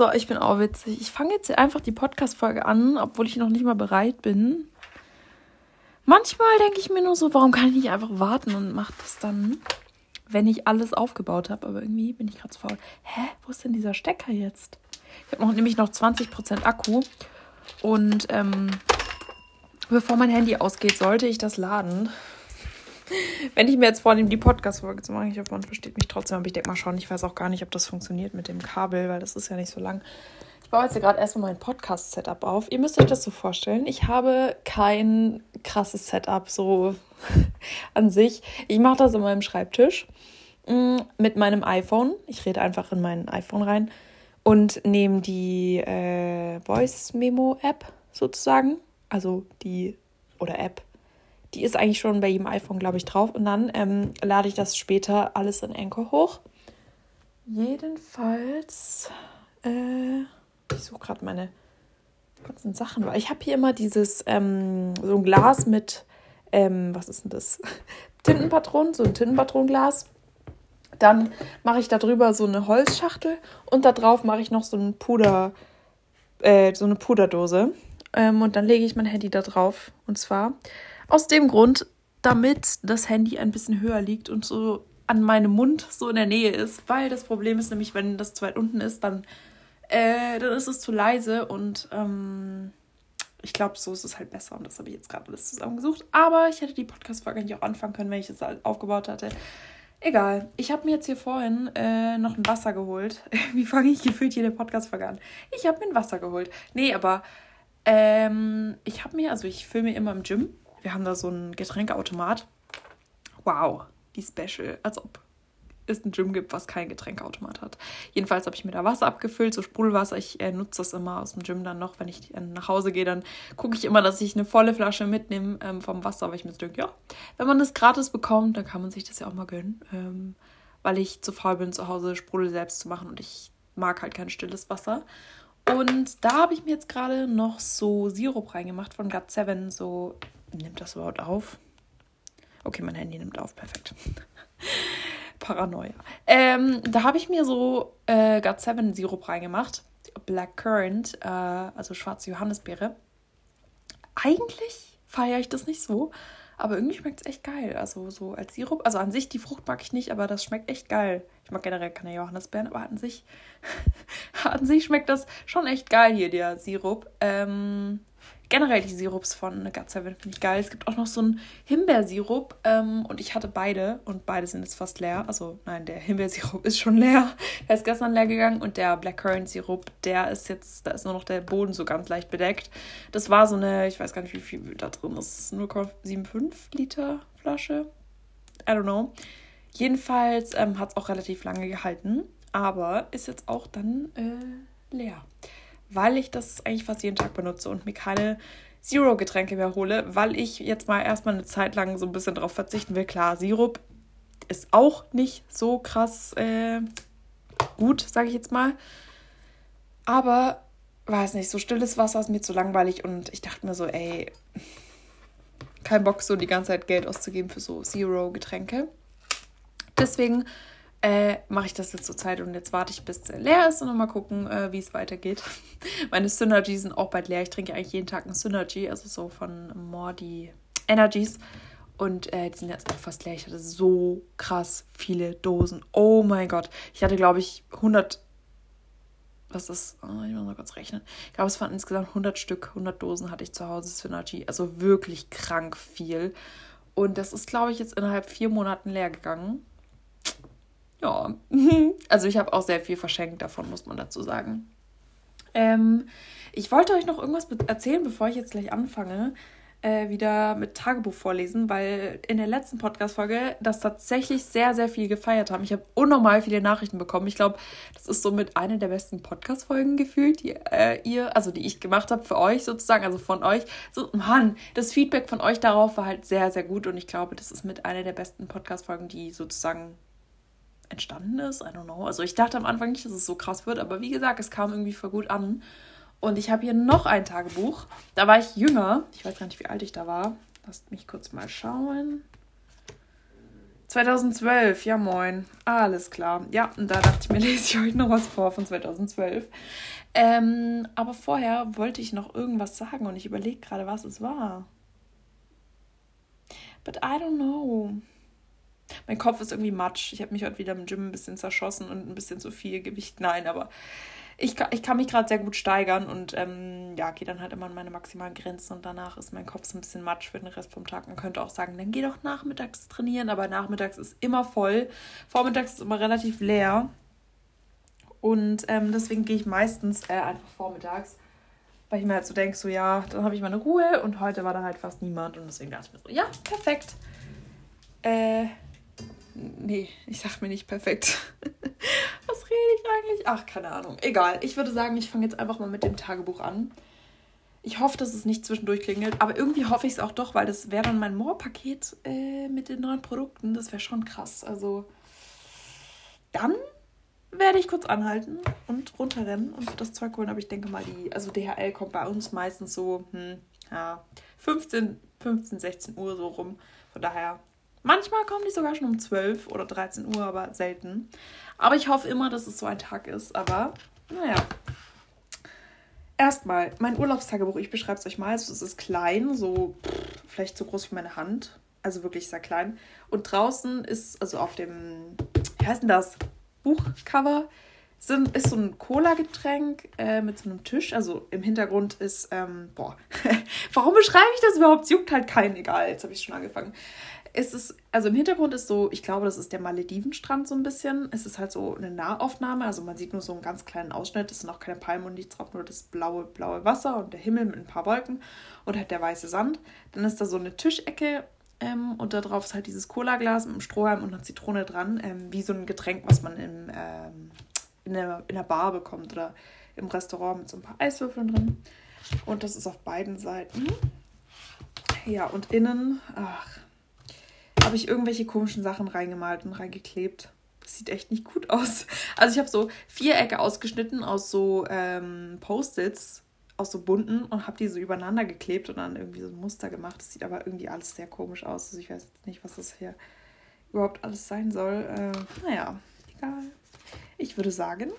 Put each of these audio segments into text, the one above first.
So, ich bin auch witzig. Ich fange jetzt einfach die Podcast-Folge an, obwohl ich noch nicht mal bereit bin. Manchmal denke ich mir nur so, warum kann ich nicht einfach warten und mache das dann, wenn ich alles aufgebaut habe. Aber irgendwie bin ich gerade zu faul. Hä? Wo ist denn dieser Stecker jetzt? Ich habe noch, nämlich noch 20% Akku. Und ähm, bevor mein Handy ausgeht, sollte ich das laden. Wenn ich mir jetzt vornehme, die Podcast-Folge zu machen, ich hoffe, man versteht mich trotzdem, aber ich denke mal schon, ich weiß auch gar nicht, ob das funktioniert mit dem Kabel, weil das ist ja nicht so lang. Ich baue jetzt gerade erstmal mein Podcast-Setup auf. Ihr müsst euch das so vorstellen. Ich habe kein krasses Setup so an sich. Ich mache das in meinem Schreibtisch mm, mit meinem iPhone. Ich rede einfach in mein iPhone rein und nehme die äh, Voice Memo App sozusagen, also die oder App die ist eigentlich schon bei jedem iPhone, glaube ich, drauf. Und dann ähm, lade ich das später alles in Anchor hoch. Jedenfalls, äh, ich suche gerade meine ganzen Sachen, ich habe hier immer dieses, ähm, so ein Glas mit, ähm, was ist denn das? Tintenpatronen, so ein Tintenpatronenglas. Dann mache ich da drüber so eine Holzschachtel und da drauf mache ich noch so ein Puder, äh, so eine Puderdose. Ähm, und dann lege ich mein Handy da drauf. Und zwar aus dem Grund, damit das Handy ein bisschen höher liegt und so an meinem Mund so in der Nähe ist. Weil das Problem ist nämlich, wenn das zu weit unten ist, dann, äh, dann ist es zu leise und ähm, ich glaube, so ist es halt besser und das habe ich jetzt gerade alles zusammengesucht. Aber ich hätte die Podcast-Folge nicht auch anfangen können, wenn ich das aufgebaut hatte. Egal. Ich habe mir jetzt hier vorhin äh, noch ein Wasser geholt. Wie fange ich gefühlt jede Podcast-Folge an? Ich habe mir ein Wasser geholt. Nee, aber ähm, ich habe mir, also ich fülle mir immer im Gym wir haben da so einen Getränkeautomat. Wow, wie special. Als ob es ein Gym gibt, was keinen Getränkeautomat hat. Jedenfalls habe ich mir da Wasser abgefüllt, so Sprudelwasser. Ich äh, nutze das immer aus dem Gym dann noch. Wenn ich äh, nach Hause gehe, dann gucke ich immer, dass ich eine volle Flasche mitnehme ähm, vom Wasser, weil ich mir so denke, ja, wenn man das gratis bekommt, dann kann man sich das ja auch mal gönnen. Ähm, weil ich zu faul bin, zu Hause Sprudel selbst zu machen und ich mag halt kein stilles Wasser. Und da habe ich mir jetzt gerade noch so Sirup reingemacht von GOT7, so Nimmt das überhaupt auf? Okay, mein Handy nimmt auf, perfekt. Paranoia. Ähm, da habe ich mir so äh, God7 Sirup reingemacht. Black Currant, äh, also schwarze Johannisbeere. Eigentlich feiere ich das nicht so, aber irgendwie schmeckt es echt geil. Also so als Sirup. Also an sich, die Frucht mag ich nicht, aber das schmeckt echt geil. Ich mag generell keine Johannisbeeren, aber an sich, an sich schmeckt das schon echt geil hier, der Sirup. Ähm, generell die Sirups von 7 finde ich geil. Es gibt auch noch so einen Himbeersirup ähm, und ich hatte beide und beide sind jetzt fast leer. Also nein, der Himbeersirup ist schon leer. Der ist gestern leer gegangen und der Blackcurrant Sirup, der ist jetzt, da ist nur noch der Boden so ganz leicht bedeckt. Das war so eine, ich weiß gar nicht, wie viel da drin ist, 0,75 Liter Flasche. I don't know. Jedenfalls ähm, hat es auch relativ lange gehalten, aber ist jetzt auch dann äh, leer weil ich das eigentlich fast jeden Tag benutze und mir keine Zero-Getränke mehr hole, weil ich jetzt mal erstmal eine Zeit lang so ein bisschen darauf verzichten will. Klar, Sirup ist auch nicht so krass äh, gut, sage ich jetzt mal. Aber, weiß nicht, so stilles Wasser ist mir zu langweilig und ich dachte mir so, ey, kein Bock, so die ganze Zeit Geld auszugeben für so Zero-Getränke. Deswegen äh, mache ich das jetzt zur Zeit und jetzt warte ich, bis es leer ist und dann mal gucken, äh, wie es weitergeht. Meine Synergy sind auch bald leer. Ich trinke eigentlich jeden Tag ein Synergy, also so von Mordi Energies. Und äh, die sind jetzt auch fast leer. Ich hatte so krass viele Dosen. Oh mein Gott. Ich hatte, glaube ich, 100. Was ist. Oh, ich muss mal kurz rechnen. Ich glaube, es waren insgesamt 100 Stück. 100 Dosen hatte ich zu Hause Synergy. Also wirklich krank viel. Und das ist, glaube ich, jetzt innerhalb vier Monaten leer gegangen. Ja, also ich habe auch sehr viel verschenkt davon, muss man dazu sagen. Ähm, ich wollte euch noch irgendwas erzählen, bevor ich jetzt gleich anfange, äh, wieder mit Tagebuch vorlesen, weil in der letzten Podcast-Folge das tatsächlich sehr, sehr viel gefeiert haben. Ich habe unnormal viele Nachrichten bekommen. Ich glaube, das ist somit eine der besten Podcast-Folgen gefühlt, die äh, ihr, also die ich gemacht habe für euch sozusagen, also von euch. So, Mann, das Feedback von euch darauf war halt sehr, sehr gut und ich glaube, das ist mit einer der besten Podcast-Folgen, die sozusagen entstanden ist. I don't know. Also ich dachte am Anfang nicht, dass es so krass wird, aber wie gesagt, es kam irgendwie voll gut an. Und ich habe hier noch ein Tagebuch. Da war ich jünger. Ich weiß gar nicht, wie alt ich da war. Lasst mich kurz mal schauen. 2012, ja moin. Alles klar. Ja, und da dachte ich mir, lese ich euch noch was vor von 2012. Ähm, aber vorher wollte ich noch irgendwas sagen und ich überlege gerade, was es war. But I don't know. Mein Kopf ist irgendwie matsch. Ich habe mich heute wieder im Gym ein bisschen zerschossen und ein bisschen zu viel Gewicht. Nein, aber ich, ich kann mich gerade sehr gut steigern und ähm, ja, gehe dann halt immer an meine maximalen Grenzen und danach ist mein Kopf so ein bisschen matsch für den Rest vom Tag. Man könnte auch sagen, dann geh doch nachmittags trainieren, aber nachmittags ist immer voll. Vormittags ist immer relativ leer. Und ähm, deswegen gehe ich meistens äh, einfach vormittags, weil ich mir halt so denke, so ja, dann habe ich meine Ruhe und heute war da halt fast niemand und deswegen dachte ich mir so, ja, perfekt. Äh, nee, ich sag mir nicht perfekt. Was rede ich eigentlich? Ach, keine Ahnung. Egal. Ich würde sagen, ich fange jetzt einfach mal mit dem Tagebuch an. Ich hoffe, dass es nicht zwischendurch klingelt, aber irgendwie hoffe ich es auch doch, weil das wäre dann mein More-Paket äh, mit den neuen Produkten. Das wäre schon krass. Also, dann werde ich kurz anhalten und runterrennen und das Zeug holen. Aber ich denke mal, die, also DHL kommt bei uns meistens so, hm, ja, 15, 15, 16 Uhr so rum. Von daher, manchmal kommen die sogar schon um 12 oder 13 Uhr, aber selten. Aber ich hoffe immer, dass es so ein Tag ist. Aber, naja. Erstmal, mein Urlaubstagebuch, ich beschreibe es euch mal. Es ist klein, so pff, vielleicht so groß wie meine Hand. Also wirklich sehr klein. Und draußen ist, also auf dem, wie heißt denn das? Buchcover sind, ist so ein Cola-Getränk äh, mit so einem Tisch. Also im Hintergrund ist, ähm, boah, warum beschreibe ich das überhaupt? Juckt halt keinen, egal, jetzt habe ich schon angefangen. Es ist, also im Hintergrund ist so, ich glaube, das ist der Maledivenstrand so ein bisschen. Es ist halt so eine Nahaufnahme, also man sieht nur so einen ganz kleinen Ausschnitt. Es sind auch keine Palmen und nichts drauf, nur das blaue, blaue Wasser und der Himmel mit ein paar Wolken und halt der weiße Sand. Dann ist da so eine Tischecke ähm, und da drauf ist halt dieses Cola-Glas mit einem Strohhalm und einer Zitrone dran, ähm, wie so ein Getränk, was man im, ähm, in, der, in der Bar bekommt oder im Restaurant mit so ein paar Eiswürfeln drin. Und das ist auf beiden Seiten. Ja, und innen, ach, habe ich irgendwelche komischen Sachen reingemalt und reingeklebt. Das sieht echt nicht gut aus. Also ich habe so Vierecke ausgeschnitten aus so ähm, Post-its aus so bunten und habe die so übereinander geklebt und dann irgendwie so ein Muster gemacht. Das sieht aber irgendwie alles sehr komisch aus. Also ich weiß jetzt nicht, was das hier überhaupt alles sein soll. Äh, naja, egal. Ich würde sagen,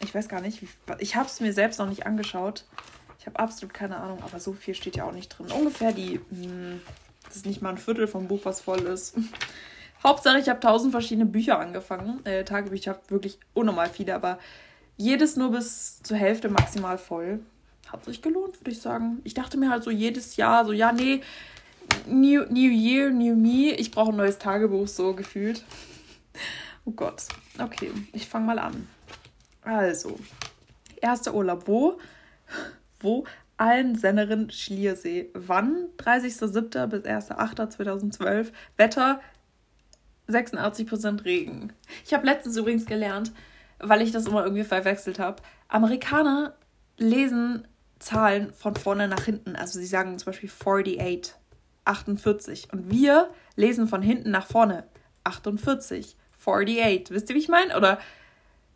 ich weiß gar nicht, ich habe es mir selbst noch nicht angeschaut. Ich habe absolut keine Ahnung, aber so viel steht ja auch nicht drin. Ungefähr die, mh, hm, das ist nicht mal ein Viertel vom Buch, was voll ist. Hauptsache, ich habe tausend verschiedene Bücher angefangen. Äh, Tagebücher habe wirklich unnormal viele, aber jedes nur bis zur Hälfte maximal voll hat sich gelohnt, würde ich sagen. Ich dachte mir halt so jedes Jahr, so, ja, nee, New, new Year, New Me, ich brauche ein neues Tagebuch, so gefühlt. Oh Gott. Okay, ich fange mal an. Also, erster Urlaub. Wo? Wo? Almsennerin Schliersee. Wann? 30.07. bis 1.08.2012. Wetter 86% Regen. Ich habe letztens übrigens gelernt, weil ich das immer irgendwie verwechselt habe. Amerikaner lesen Zahlen von vorne nach hinten. Also sie sagen zum Beispiel 48, 48. Und wir lesen von hinten nach vorne 48, 48. Wisst ihr, wie ich meine? Oder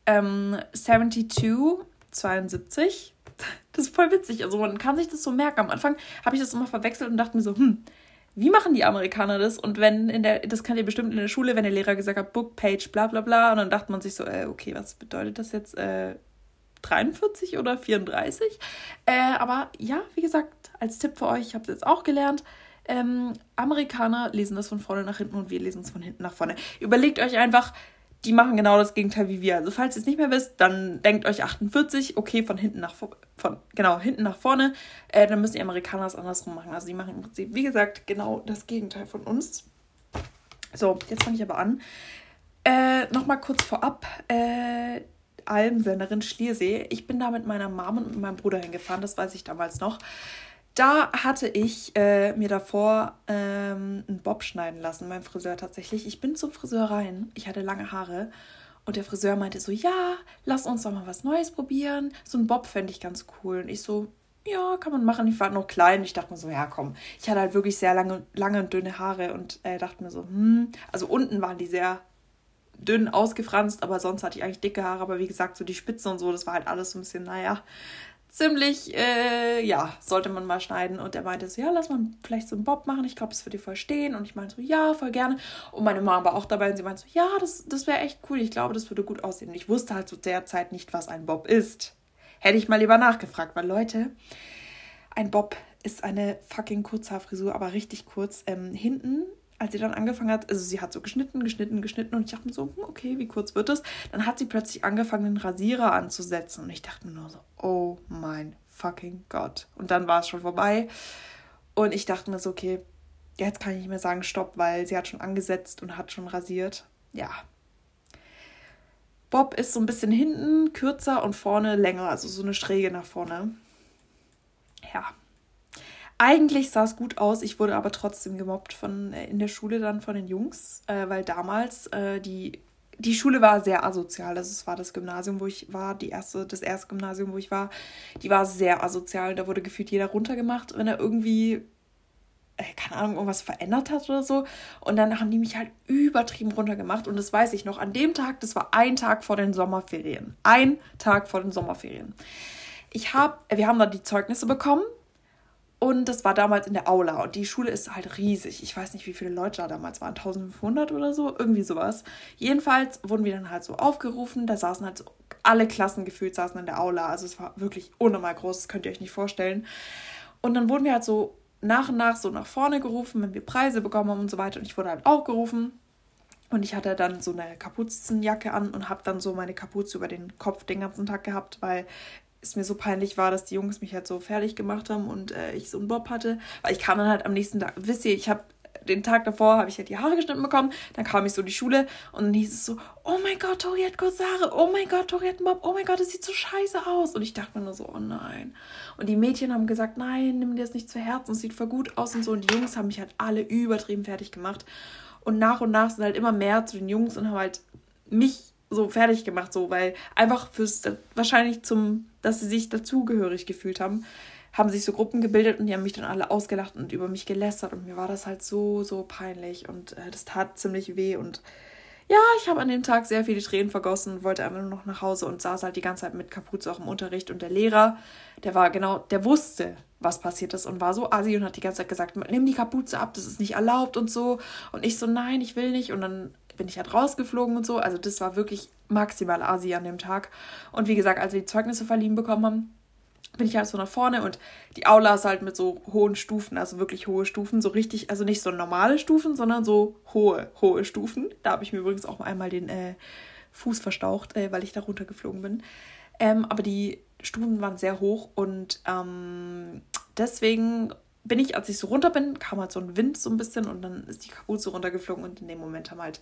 ähm, 72, 72. Das ist voll witzig. Also man kann sich das so merken. Am Anfang habe ich das immer verwechselt und dachte mir so, hm, wie machen die Amerikaner das? Und wenn in der, das kann ihr bestimmt in der Schule, wenn der Lehrer gesagt hat, Book, Page, bla bla bla, und dann dachte man sich so, äh, okay, was bedeutet das jetzt? Äh, 43 oder 34. Äh, aber ja, wie gesagt, als Tipp für euch, ich habe es jetzt auch gelernt. Ähm, Amerikaner lesen das von vorne nach hinten und wir lesen es von hinten nach vorne. Überlegt euch einfach, die machen genau das Gegenteil wie wir. Also falls ihr es nicht mehr wisst, dann denkt euch 48, okay, von hinten nach von genau hinten nach vorne. Äh, dann müssen die Amerikaner es andersrum machen. Also die machen im Prinzip, wie gesagt, genau das Gegenteil von uns. So, jetzt fange ich aber an. Äh, Nochmal kurz vorab. Äh, Almsennerin Schliersee. Ich bin da mit meiner Mom und mit meinem Bruder hingefahren, das weiß ich damals noch. Da hatte ich äh, mir davor ähm, einen Bob schneiden lassen, mein Friseur tatsächlich. Ich bin zum Friseur rein, ich hatte lange Haare und der Friseur meinte so, ja, lass uns doch mal was Neues probieren. So ein Bob fände ich ganz cool. Und ich so, ja, kann man machen. Ich war noch klein. Ich dachte mir so, ja, komm. Ich hatte halt wirklich sehr lange, lange und dünne Haare und äh, dachte mir so, hm. Also unten waren die sehr dünn ausgefranst, aber sonst hatte ich eigentlich dicke Haare. Aber wie gesagt, so die Spitzen und so, das war halt alles so ein bisschen, naja, ziemlich, äh, ja, sollte man mal schneiden. Und er meinte so, ja, lass mal vielleicht so einen Bob machen. Ich glaube, das würde dir voll stehen. Und ich meinte so, ja, voll gerne. Und meine Mama war auch dabei und sie meinte so, ja, das, das wäre echt cool. Ich glaube, das würde gut aussehen. Und ich wusste halt zu der Zeit nicht, was ein Bob ist. Hätte ich mal lieber nachgefragt, weil Leute, ein Bob ist eine fucking Kurzhaarfrisur, aber richtig kurz. Ähm, hinten als sie dann angefangen hat, also sie hat so geschnitten, geschnitten, geschnitten und ich dachte mir so, hm, okay, wie kurz wird es? Dann hat sie plötzlich angefangen, den Rasierer anzusetzen und ich dachte mir nur so, oh mein fucking Gott. Und dann war es schon vorbei und ich dachte mir so, okay, jetzt kann ich nicht mehr sagen Stopp, weil sie hat schon angesetzt und hat schon rasiert. Ja. Bob ist so ein bisschen hinten kürzer und vorne länger, also so eine Schräge nach vorne. Ja, eigentlich sah es gut aus, ich wurde aber trotzdem gemobbt von, äh, in der Schule dann von den Jungs, äh, weil damals äh, die, die Schule war sehr asozial. Es war das Gymnasium, wo ich war, die erste, das erste Gymnasium, wo ich war, die war sehr asozial. Da wurde gefühlt jeder runtergemacht, wenn er irgendwie äh, keine Ahnung, irgendwas verändert hat oder so. Und dann haben die mich halt übertrieben runtergemacht. Und das weiß ich noch. An dem Tag, das war ein Tag vor den Sommerferien. Ein Tag vor den Sommerferien. Ich habe, wir haben da die Zeugnisse bekommen und das war damals in der Aula. Und die Schule ist halt riesig. Ich weiß nicht, wie viele Leute da damals waren. 1500 oder so. Irgendwie sowas. Jedenfalls wurden wir dann halt so aufgerufen. Da saßen halt so alle Klassen gefühlt saßen in der Aula. Also es war wirklich unnormal groß. Das könnt ihr euch nicht vorstellen. Und dann wurden wir halt so nach und nach so nach vorne gerufen, wenn wir Preise bekommen haben und so weiter. Und ich wurde halt auch gerufen. Und ich hatte dann so eine Kapuzenjacke an und habe dann so meine Kapuze über den Kopf den ganzen Tag gehabt, weil es mir so peinlich war, dass die Jungs mich halt so fertig gemacht haben und äh, ich so einen Bob hatte. Weil ich kam dann halt am nächsten Tag, wisst ihr, ich habe den Tag davor habe ich halt die Haare geschnitten bekommen, dann kam ich so in die Schule und dann hieß es so, oh mein Gott, Tori hat kurze Haare, oh mein Gott, Tori hat einen Bob, oh mein Gott, das sieht so scheiße aus. Und ich dachte mir nur so, oh nein. Und die Mädchen haben gesagt, nein, nimm dir das nicht zu Herzen, es sieht voll gut aus und so. Und die Jungs haben mich halt alle übertrieben fertig gemacht. Und nach und nach sind halt immer mehr zu den Jungs und haben halt mich so fertig gemacht, so, weil einfach fürs, wahrscheinlich zum, dass sie sich dazugehörig gefühlt haben, haben sich so Gruppen gebildet und die haben mich dann alle ausgelacht und über mich gelästert und mir war das halt so, so peinlich und äh, das tat ziemlich weh und ja, ich habe an dem Tag sehr viele Tränen vergossen, wollte einfach nur noch nach Hause und saß halt die ganze Zeit mit Kapuze auch im Unterricht und der Lehrer, der war genau, der wusste, was passiert ist und war so assi und hat die ganze Zeit gesagt, nimm die Kapuze ab, das ist nicht erlaubt und so. Und ich so, nein, ich will nicht. Und dann bin ich halt rausgeflogen und so. Also das war wirklich maximal Asi an dem Tag. Und wie gesagt, als wir die Zeugnisse verliehen bekommen haben, bin ich halt so nach vorne und die Aula ist halt mit so hohen Stufen, also wirklich hohe Stufen, so richtig, also nicht so normale Stufen, sondern so hohe, hohe Stufen. Da habe ich mir übrigens auch einmal den äh, Fuß verstaucht, äh, weil ich da runtergeflogen bin. Ähm, aber die Stufen waren sehr hoch und ähm, deswegen bin ich, als ich so runter bin, kam halt so ein Wind so ein bisschen und dann ist die Kapuze runtergeflogen und in dem Moment haben halt,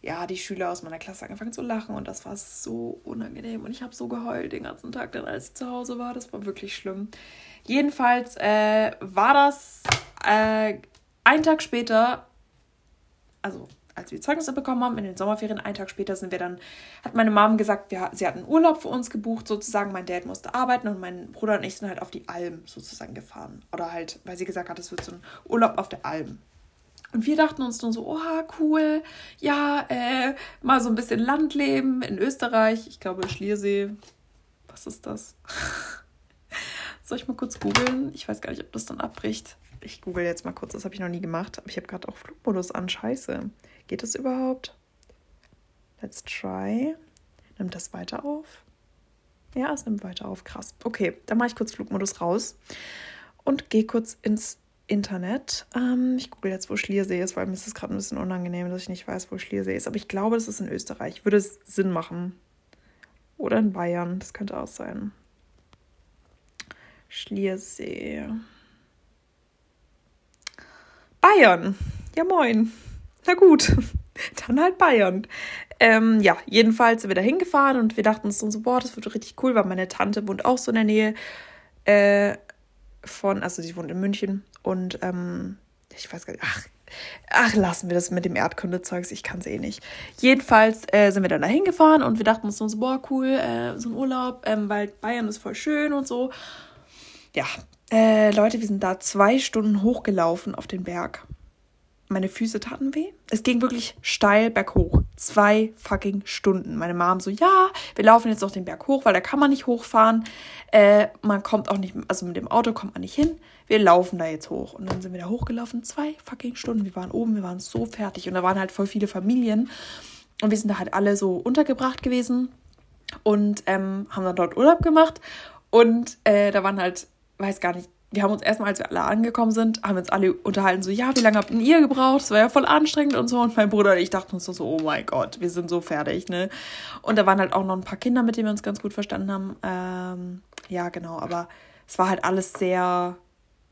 ja, die Schüler aus meiner Klasse angefangen zu lachen und das war so unangenehm und ich habe so geheult den ganzen Tag, dann als ich zu Hause war. Das war wirklich schlimm. Jedenfalls äh, war das äh, ein Tag später, also als wir Zeugnisse bekommen haben, in den Sommerferien, einen Tag später sind wir dann, hat meine Mom gesagt, wir, sie hatten Urlaub für uns gebucht, sozusagen. Mein Dad musste arbeiten und mein Bruder und ich sind halt auf die Alm sozusagen gefahren. Oder halt, weil sie gesagt hat, es wird so ein Urlaub auf der Alm. Und wir dachten uns nur so, oha, cool, ja, äh, mal so ein bisschen Landleben in Österreich. Ich glaube, Schliersee. Was ist das? Soll ich mal kurz googeln? Ich weiß gar nicht, ob das dann abbricht. Ich google jetzt mal kurz, das habe ich noch nie gemacht. Aber ich habe gerade auch Flugmodus an. Scheiße. Geht das überhaupt? Let's try. Nimmt das weiter auf? Ja, es nimmt weiter auf. Krass. Okay, dann mache ich kurz Flugmodus raus und gehe kurz ins Internet. Ähm, ich google jetzt, wo Schliersee ist, weil mir ist es gerade ein bisschen unangenehm, dass ich nicht weiß, wo Schliersee ist. Aber ich glaube, das ist in Österreich. Würde es Sinn machen. Oder in Bayern. Das könnte auch sein. Schliersee. Bayern. Ja, moin. Na gut, dann halt Bayern. Ähm, ja, jedenfalls sind wir da hingefahren und wir dachten uns so, boah, das wird richtig cool, weil meine Tante wohnt auch so in der Nähe äh, von, also sie wohnt in München und ähm, ich weiß gar nicht, ach, ach, lassen wir das mit dem Erdkundezeugs, ich kann es eh nicht. Jedenfalls äh, sind wir dann da hingefahren und wir dachten uns so, boah, cool, äh, so ein Urlaub, ähm, weil Bayern ist voll schön und so. Ja, äh, Leute, wir sind da zwei Stunden hochgelaufen auf den Berg meine Füße taten weh. Es ging wirklich steil berghoch. Zwei fucking Stunden. Meine Mom so, ja, wir laufen jetzt noch den Berg hoch, weil da kann man nicht hochfahren. Äh, man kommt auch nicht, also mit dem Auto kommt man nicht hin. Wir laufen da jetzt hoch. Und dann sind wir da hochgelaufen. Zwei fucking Stunden. Wir waren oben, wir waren so fertig. Und da waren halt voll viele Familien. Und wir sind da halt alle so untergebracht gewesen und ähm, haben dann dort Urlaub gemacht. Und äh, da waren halt, weiß gar nicht, wir haben uns erstmal, als wir alle angekommen sind, haben uns alle unterhalten, so, ja, wie lange habt ihr gebraucht? Das war ja voll anstrengend und so. Und mein Bruder und ich dachten uns so, oh mein Gott, wir sind so fertig, ne? Und da waren halt auch noch ein paar Kinder, mit denen wir uns ganz gut verstanden haben. Ähm, ja, genau, aber es war halt alles sehr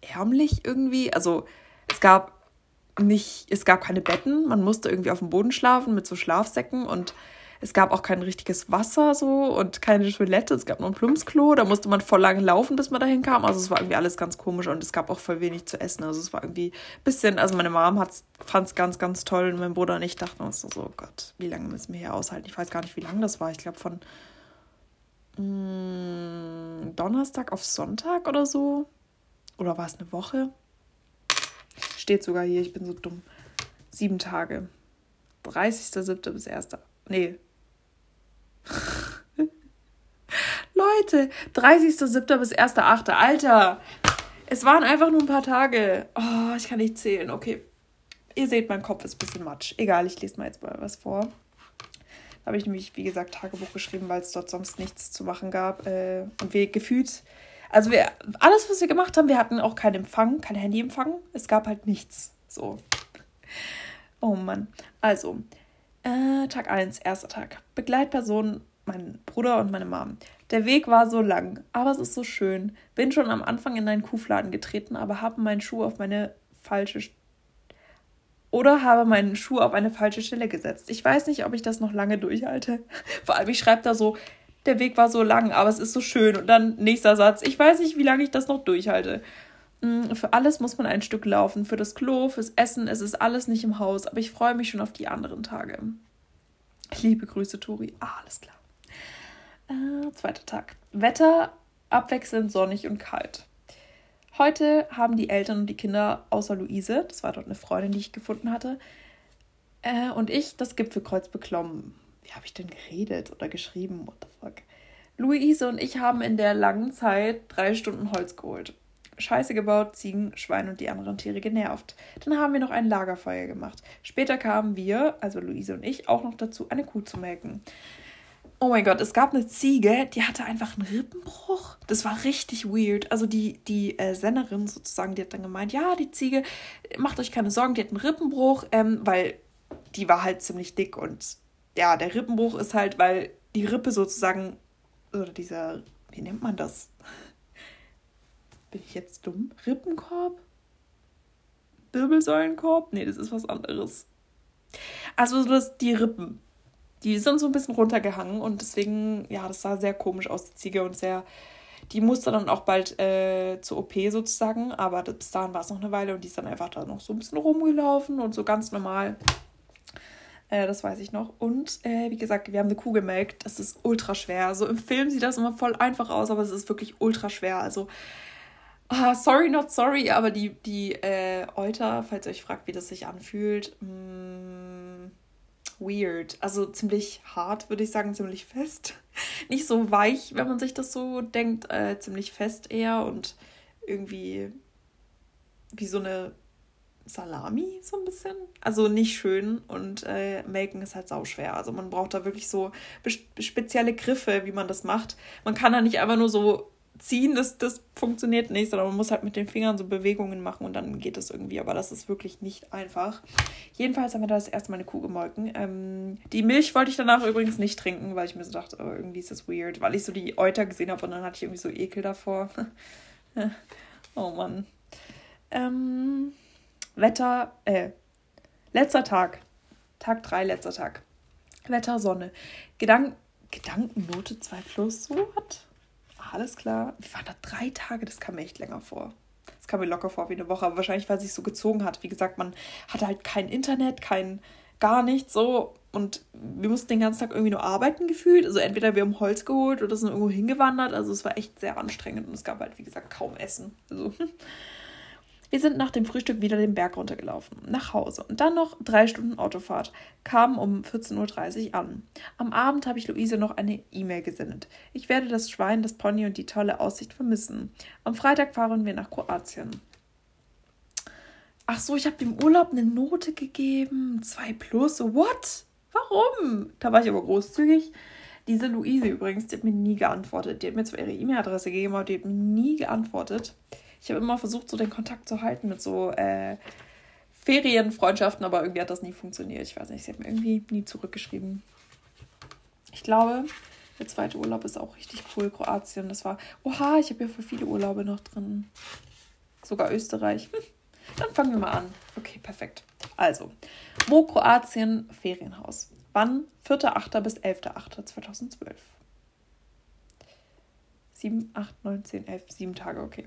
ärmlich irgendwie. Also es gab nicht, es gab keine Betten, man musste irgendwie auf dem Boden schlafen mit so Schlafsäcken und es gab auch kein richtiges Wasser so und keine Toilette. Es gab nur ein Plumpsklo. Da musste man voll lange laufen, bis man dahin kam. Also es war irgendwie alles ganz komisch und es gab auch voll wenig zu essen. Also es war irgendwie ein bisschen, also meine Mom fand es ganz, ganz toll und mein Bruder und ich dachten uns so, oh Gott, wie lange müssen wir hier aushalten? Ich weiß gar nicht, wie lange das war. Ich glaube von mh, mm, Donnerstag auf Sonntag oder so. Oder war es eine Woche? Steht sogar hier, ich bin so dumm. Sieben Tage. 30.07. bis 1. Nee, Leute, 30.07. bis 1.08. Alter, es waren einfach nur ein paar Tage. Oh, ich kann nicht zählen. Okay. Ihr seht, mein Kopf ist ein bisschen matsch. Egal, ich lese mal jetzt mal was vor. Da habe ich nämlich, wie gesagt, Tagebuch geschrieben, weil es dort sonst nichts zu machen gab. Äh, und wir gefühlt, also wir, alles, was wir gemacht haben, wir hatten auch keinen Empfang, kein Handyempfang. Es gab halt nichts. So. Oh Mann. Also, äh, Tag 1, erster Tag. Begleitperson, mein Bruder und meine Mom. Der Weg war so lang, aber es ist so schön. Bin schon am Anfang in einen Kuhfladen getreten, aber habe meinen Schuh auf meine falsche oder habe meinen Schuh auf eine falsche Stelle gesetzt. Ich weiß nicht, ob ich das noch lange durchhalte. Vor allem, ich schreibe da so, der Weg war so lang, aber es ist so schön. Und dann nächster Satz, ich weiß nicht, wie lange ich das noch durchhalte. Mm, für alles muss man ein Stück laufen. Für das Klo, fürs Essen, es ist alles nicht im Haus. Aber ich freue mich schon auf die anderen Tage. Liebe Grüße, Tori. Ah, alles klar. Äh, zweiter Tag. Wetter abwechselnd sonnig und kalt. Heute haben die Eltern und die Kinder außer Luise, das war dort eine Freundin, die ich gefunden hatte, äh, und ich das Gipfelkreuz beklommen. Wie habe ich denn geredet oder geschrieben? What the fuck? Luise und ich haben in der langen Zeit drei Stunden Holz geholt. Scheiße gebaut, Ziegen, Schweine und die anderen Tiere genervt. Dann haben wir noch ein Lagerfeuer gemacht. Später kamen wir, also Luise und ich, auch noch dazu, eine Kuh zu melken. Oh mein Gott, es gab eine Ziege, die hatte einfach einen Rippenbruch. Das war richtig weird. Also die, die äh, Sennerin sozusagen, die hat dann gemeint, ja, die Ziege, macht euch keine Sorgen, die hat einen Rippenbruch, ähm, weil die war halt ziemlich dick und ja, der Rippenbruch ist halt, weil die Rippe sozusagen, oder dieser, wie nennt man das? Bin ich jetzt dumm? Rippenkorb? Wirbelsäulenkorb? Nee, das ist was anderes. Also das, die Rippen, die sind so ein bisschen runtergehangen und deswegen, ja, das sah sehr komisch aus, die Ziege und sehr. Die musste dann auch bald äh, zur OP sozusagen, aber bis dahin war es noch eine Weile und die ist dann einfach da noch so ein bisschen rumgelaufen und so ganz normal. Äh, das weiß ich noch. Und äh, wie gesagt, wir haben eine Kuh gemelkt. Das ist ultra schwer. So im Film sieht das immer voll einfach aus, aber es ist wirklich ultra schwer. Also Ah, sorry, not sorry, aber die, die äh, Euter, falls ihr euch fragt, wie das sich anfühlt, mm, weird. Also ziemlich hart, würde ich sagen, ziemlich fest. Nicht so weich, wenn man sich das so denkt, äh, ziemlich fest eher und irgendwie wie so eine Salami, so ein bisschen. Also nicht schön und äh, melken ist halt sauschwer. Also man braucht da wirklich so spezielle Griffe, wie man das macht. Man kann da nicht einfach nur so ziehen, das, das funktioniert nicht, sondern man muss halt mit den Fingern so Bewegungen machen und dann geht das irgendwie. Aber das ist wirklich nicht einfach. Jedenfalls haben wir da das erste Mal eine Kuh gemolken. Ähm, die Milch wollte ich danach übrigens nicht trinken, weil ich mir so dachte, oh, irgendwie ist das weird, weil ich so die Euter gesehen habe und dann hatte ich irgendwie so Ekel davor. oh Mann. Ähm, Wetter, äh, letzter Tag. Tag 3, letzter Tag. Wetter, Sonne. Gedank Gedankennote 2 plus, so what? Alles klar. Wir waren da drei Tage, das kam mir echt länger vor. Das kam mir locker vor wie eine Woche, aber wahrscheinlich, weil es sich so gezogen hat. Wie gesagt, man hatte halt kein Internet, kein gar nichts so. Und wir mussten den ganzen Tag irgendwie nur arbeiten gefühlt. Also entweder wir haben Holz geholt oder sind irgendwo hingewandert. Also es war echt sehr anstrengend und es gab halt, wie gesagt, kaum Essen. Also Wir sind nach dem Frühstück wieder den Berg runtergelaufen, nach Hause und dann noch drei Stunden Autofahrt, kamen um 14.30 Uhr an. Am Abend habe ich Luise noch eine E-Mail gesendet. Ich werde das Schwein, das Pony und die tolle Aussicht vermissen. Am Freitag fahren wir nach Kroatien. Ach so, ich habe dem Urlaub eine Note gegeben. 2 plus. What? Warum? Da war ich aber großzügig. Diese Luise übrigens, die hat mir nie geantwortet. Die hat mir zwar ihre E-Mail-Adresse gegeben, aber die hat mir nie geantwortet. Ich habe immer versucht, so den Kontakt zu halten mit so äh, Ferienfreundschaften, aber irgendwie hat das nie funktioniert. Ich weiß nicht, sie hat mir irgendwie nie zurückgeschrieben. Ich glaube, der zweite Urlaub ist auch richtig cool. Kroatien, das war. Oha, ich habe ja für viele Urlaube noch drin. Sogar Österreich. Hm. Dann fangen wir mal an. Okay, perfekt. Also, wo Kroatien Ferienhaus? Wann? 4.8. bis 11.8.2012. 7, 8, 9, 10, 11, 7 Tage, okay.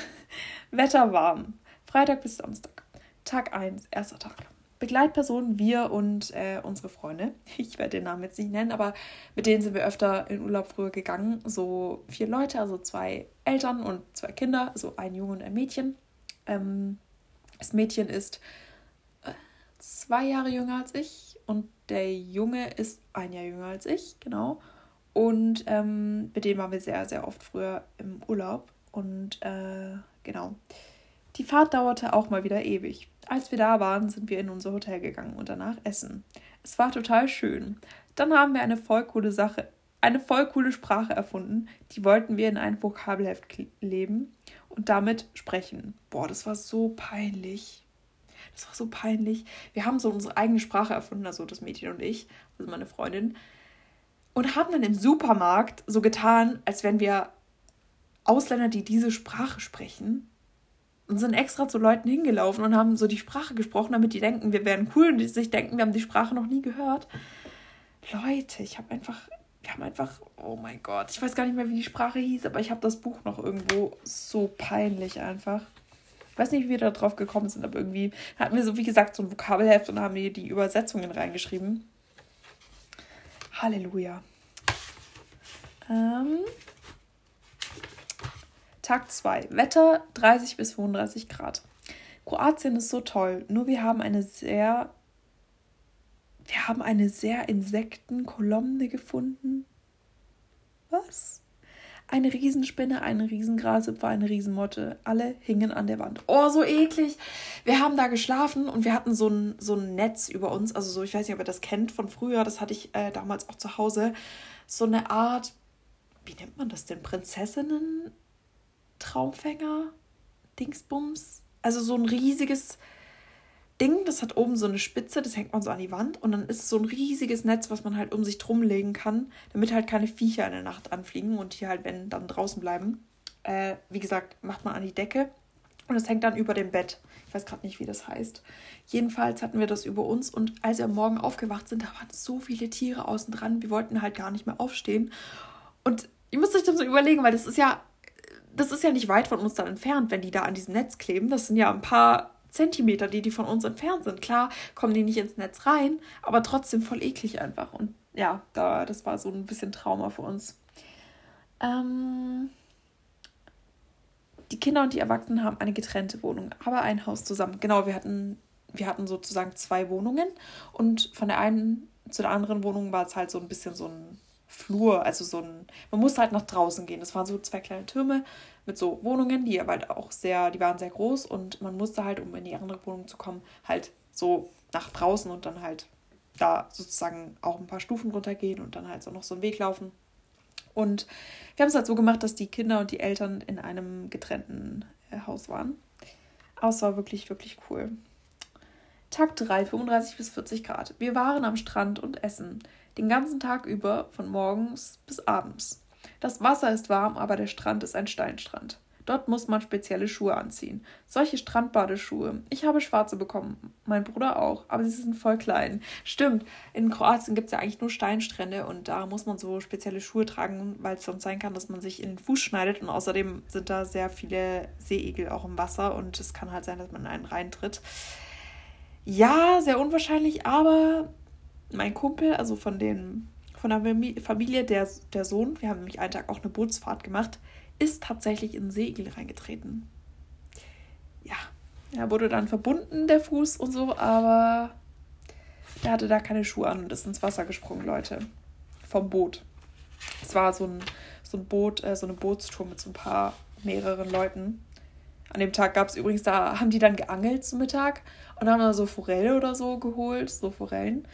Wetter warm. Freitag bis Samstag. Tag 1, erster Tag. Begleitpersonen, wir und äh, unsere Freunde. Ich werde den Namen jetzt nicht nennen, aber mit denen sind wir öfter in Urlaub früher gegangen. So vier Leute, also zwei Eltern und zwei Kinder, also ein Junge und ein Mädchen. Ähm, das Mädchen ist äh, zwei Jahre jünger als ich und der Junge ist ein Jahr jünger als ich, genau. Und ähm, mit denen waren wir sehr, sehr oft früher im Urlaub. Und äh, genau. Die Fahrt dauerte auch mal wieder ewig. Als wir da waren, sind wir in unser Hotel gegangen und danach essen. Es war total schön. Dann haben wir eine voll coole Sache, eine voll coole Sprache erfunden. Die wollten wir in ein Vokabelheft leben und damit sprechen. Boah, das war so peinlich. Das war so peinlich. Wir haben so unsere eigene Sprache erfunden, also das Mädchen und ich, also meine Freundin, und haben dann im Supermarkt so getan, als wären wir Ausländer, die diese Sprache sprechen. Und sind extra zu Leuten hingelaufen und haben so die Sprache gesprochen, damit die denken, wir wären cool und die sich denken, wir haben die Sprache noch nie gehört. Leute, ich habe einfach wir haben einfach, oh mein Gott, ich weiß gar nicht mehr, wie die Sprache hieß, aber ich habe das Buch noch irgendwo so peinlich einfach. Ich weiß nicht, wie wir da drauf gekommen sind, aber irgendwie hatten wir so, wie gesagt, so ein Vokabelheft und haben hier die Übersetzungen reingeschrieben. Halleluja. Ähm, Tag 2. Wetter 30 bis 35 Grad. Kroatien ist so toll, nur wir haben eine sehr wir haben eine sehr Insektenkolumne gefunden. Was? Eine Riesenspinne, eine Riesengrashüpfer, eine Riesenmotte. Alle hingen an der Wand. Oh, so eklig. Wir haben da geschlafen und wir hatten so ein, so ein Netz über uns. Also so, ich weiß nicht, ob ihr das kennt von früher. Das hatte ich äh, damals auch zu Hause. So eine Art, wie nennt man das denn? Prinzessinnen? Traumfänger? Dingsbums? Also so ein riesiges Ding, das hat oben so eine Spitze, das hängt man so an die Wand und dann ist so ein riesiges Netz, was man halt um sich drum legen kann, damit halt keine Viecher in der Nacht anfliegen und die halt, wenn, dann draußen bleiben. Äh, wie gesagt, macht man an die Decke und es hängt dann über dem Bett. Ich weiß gerade nicht, wie das heißt. Jedenfalls hatten wir das über uns und als wir am Morgen aufgewacht sind, da waren so viele Tiere außen dran. Wir wollten halt gar nicht mehr aufstehen. Und ihr müsst euch das so überlegen, weil das ist ja, das ist ja nicht weit von uns dann entfernt, wenn die da an diesem Netz kleben. Das sind ja ein paar Zentimeter, die die von uns entfernt sind. Klar kommen die nicht ins Netz rein, aber trotzdem voll eklig einfach. Und ja, da, das war so ein bisschen Trauma für uns. Ähm, die Kinder und die Erwachsenen haben eine getrennte Wohnung, aber ein Haus zusammen. Genau, wir hatten, wir hatten sozusagen zwei Wohnungen und von der einen zu der anderen Wohnung war es halt so ein bisschen so ein Flur, also so ein, man musste halt nach draußen gehen. Das waren so zwei kleine Türme mit so Wohnungen, die aber halt auch sehr, die waren sehr groß und man musste halt, um in die andere Wohnung zu kommen, halt so nach draußen und dann halt da sozusagen auch ein paar Stufen runtergehen und dann halt so noch so einen Weg laufen. Und wir haben es halt so gemacht, dass die Kinder und die Eltern in einem getrennten äh, Haus waren. Aber es war wirklich, wirklich cool. Tag 3, 35 bis 40 Grad. Wir waren am Strand und essen. Den ganzen Tag über, von morgens bis abends. Das Wasser ist warm, aber der Strand ist ein Steinstrand. Dort muss man spezielle Schuhe anziehen. Solche Strandbadeschuhe. Ich habe schwarze bekommen. Mein Bruder auch. Aber sie sind voll klein. Stimmt. In Kroatien gibt es ja eigentlich nur Steinstrände und da muss man so spezielle Schuhe tragen, weil es sonst sein kann, dass man sich in den Fuß schneidet. Und außerdem sind da sehr viele Seeigel auch im Wasser und es kann halt sein, dass man in einen reintritt. Ja, sehr unwahrscheinlich, aber mein Kumpel, also von den von der Familie, der, der Sohn, wir haben nämlich einen Tag auch eine Bootsfahrt gemacht, ist tatsächlich in Segel reingetreten. Ja, Er wurde dann verbunden, der Fuß und so, aber er hatte da keine Schuhe an und ist ins Wasser gesprungen, Leute. Vom Boot. Es war so ein, so ein Boot, äh, so eine Bootstour mit so ein paar mehreren Leuten. An dem Tag gab es übrigens, da haben die dann geangelt zum Mittag und haben da so Forelle oder so geholt, so Forellen.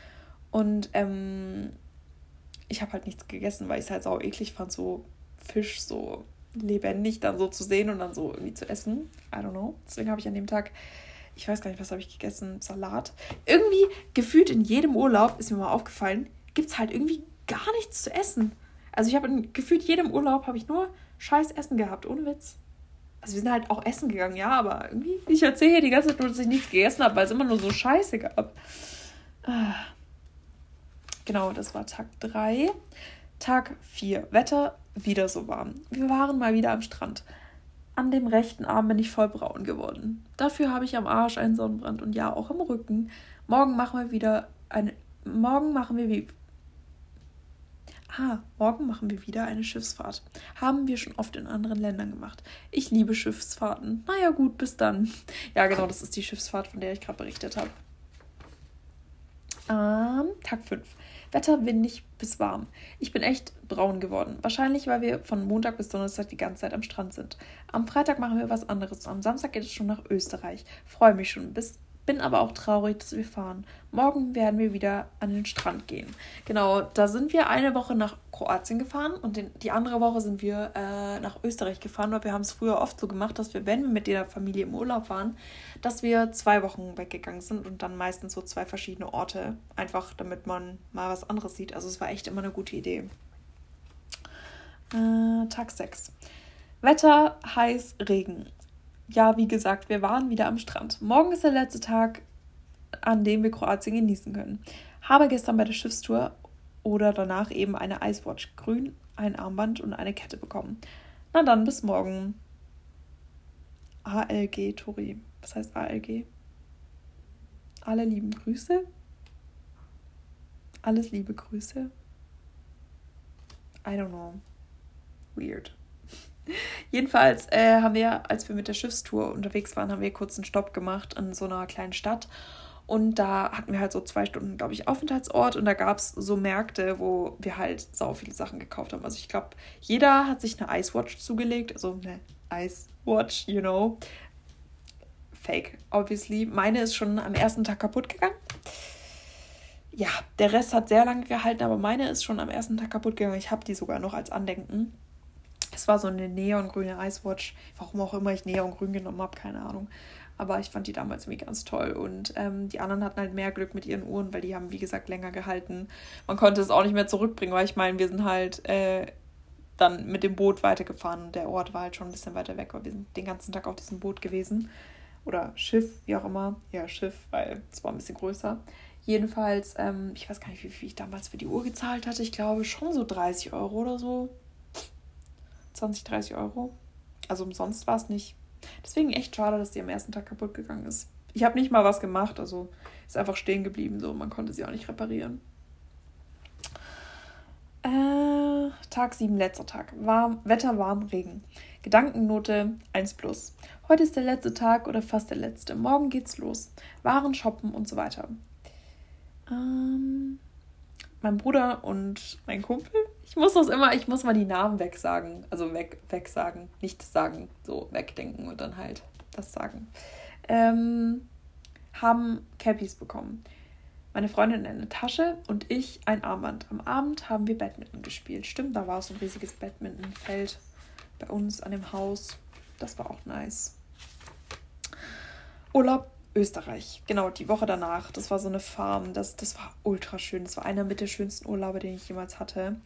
Und ähm, ich habe halt nichts gegessen, weil ich es halt sau eklig fand, so Fisch so lebendig dann so zu sehen und dann so irgendwie zu essen. I don't know. Deswegen habe ich an dem Tag, ich weiß gar nicht, was habe ich gegessen, Salat. Irgendwie gefühlt in jedem Urlaub, ist mir mal aufgefallen, gibt es halt irgendwie gar nichts zu essen. Also ich habe gefühlt jedem Urlaub habe ich nur scheiß Essen gehabt, ohne Witz. Also wir sind halt auch essen gegangen, ja, aber irgendwie, ich erzähle hier die ganze Zeit nur, dass ich nichts gegessen habe, weil es immer nur so scheiße gab. Ah. Genau, das war Tag 3. Tag 4. Wetter wieder so warm. Wir waren mal wieder am Strand. An dem rechten Arm bin ich voll braun geworden. Dafür habe ich am Arsch einen Sonnenbrand und ja, auch im Rücken. Morgen machen wir wieder eine. Morgen machen wir wie. Ah, morgen machen wir wieder eine Schiffsfahrt. Haben wir schon oft in anderen Ländern gemacht. Ich liebe Schiffsfahrten. Naja, gut, bis dann. Ja, genau, das ist die Schiffsfahrt, von der ich gerade berichtet habe. Ähm, Tag 5. Wetter windig bis warm. Ich bin echt braun geworden. Wahrscheinlich, weil wir von Montag bis Donnerstag die ganze Zeit am Strand sind. Am Freitag machen wir was anderes. Am Samstag geht es schon nach Österreich. Freue mich schon. Bis bin aber auch traurig, dass wir fahren. Morgen werden wir wieder an den Strand gehen. Genau, da sind wir eine Woche nach Kroatien gefahren und den, die andere Woche sind wir äh, nach Österreich gefahren, weil wir haben es früher oft so gemacht, dass wir, wenn wir mit der Familie im Urlaub waren, dass wir zwei Wochen weggegangen sind und dann meistens so zwei verschiedene Orte, einfach damit man mal was anderes sieht. Also es war echt immer eine gute Idee. Äh, Tag 6. Wetter, heiß, Regen ja, wie gesagt, wir waren wieder am Strand. Morgen ist der letzte Tag, an dem wir Kroatien genießen können. Habe gestern bei der Schiffstour oder danach eben eine Icewatch grün, ein Armband und eine Kette bekommen. Na dann, bis morgen. ALG, Tori. Was heißt ALG? Alle lieben Grüße. Alles liebe Grüße. I don't know. Weird. Jedenfalls äh, haben wir, als wir mit der Schiffstour unterwegs waren, haben wir kurz einen Stopp gemacht in so einer kleinen Stadt. Und da hatten wir halt so zwei Stunden, glaube ich, Aufenthaltsort. Und da gab es so Märkte, wo wir halt sau viele Sachen gekauft haben. Also ich glaube, jeder hat sich eine Icewatch zugelegt. Also eine Icewatch, you know. Fake, obviously. Meine ist schon am ersten Tag kaputt gegangen. Ja, der Rest hat sehr lange gehalten, aber meine ist schon am ersten Tag kaputt gegangen. Ich habe die sogar noch als Andenken. Es war so eine neongrüne Icewatch. Warum auch immer ich neongrün genommen habe, keine Ahnung. Aber ich fand die damals irgendwie ganz toll. Und ähm, die anderen hatten halt mehr Glück mit ihren Uhren, weil die haben, wie gesagt, länger gehalten. Man konnte es auch nicht mehr zurückbringen, weil ich meine, wir sind halt äh, dann mit dem Boot weitergefahren. Der Ort war halt schon ein bisschen weiter weg, weil wir sind den ganzen Tag auf diesem Boot gewesen. Oder Schiff, wie auch immer. Ja, Schiff, weil es war ein bisschen größer. Jedenfalls, ähm, ich weiß gar nicht, wie viel ich damals für die Uhr gezahlt hatte. Ich glaube schon so 30 Euro oder so. 20, 30 Euro. Also umsonst war es nicht. Deswegen echt schade, dass die am ersten Tag kaputt gegangen ist. Ich habe nicht mal was gemacht, also ist einfach stehen geblieben, so man konnte sie auch nicht reparieren. Äh, Tag 7, letzter Tag. Warm, Wetter warm, Regen. Gedankennote 1 plus. Heute ist der letzte Tag oder fast der letzte. Morgen geht's los. Waren shoppen und so weiter. Ähm, mein Bruder und mein Kumpel. Ich muss das immer, ich muss mal die Namen wegsagen. Also weg, wegsagen. Nicht sagen, so wegdenken und dann halt das sagen. Ähm, haben Cappies bekommen. Meine Freundin eine Tasche und ich ein Armband. Am Abend haben wir Badminton gespielt. Stimmt, da war so ein riesiges Badmintonfeld bei uns an dem Haus. Das war auch nice. Urlaub Österreich. Genau, die Woche danach. Das war so eine Farm. Das, das war ultra schön. Das war einer mit der schönsten Urlaube, den ich jemals hatte.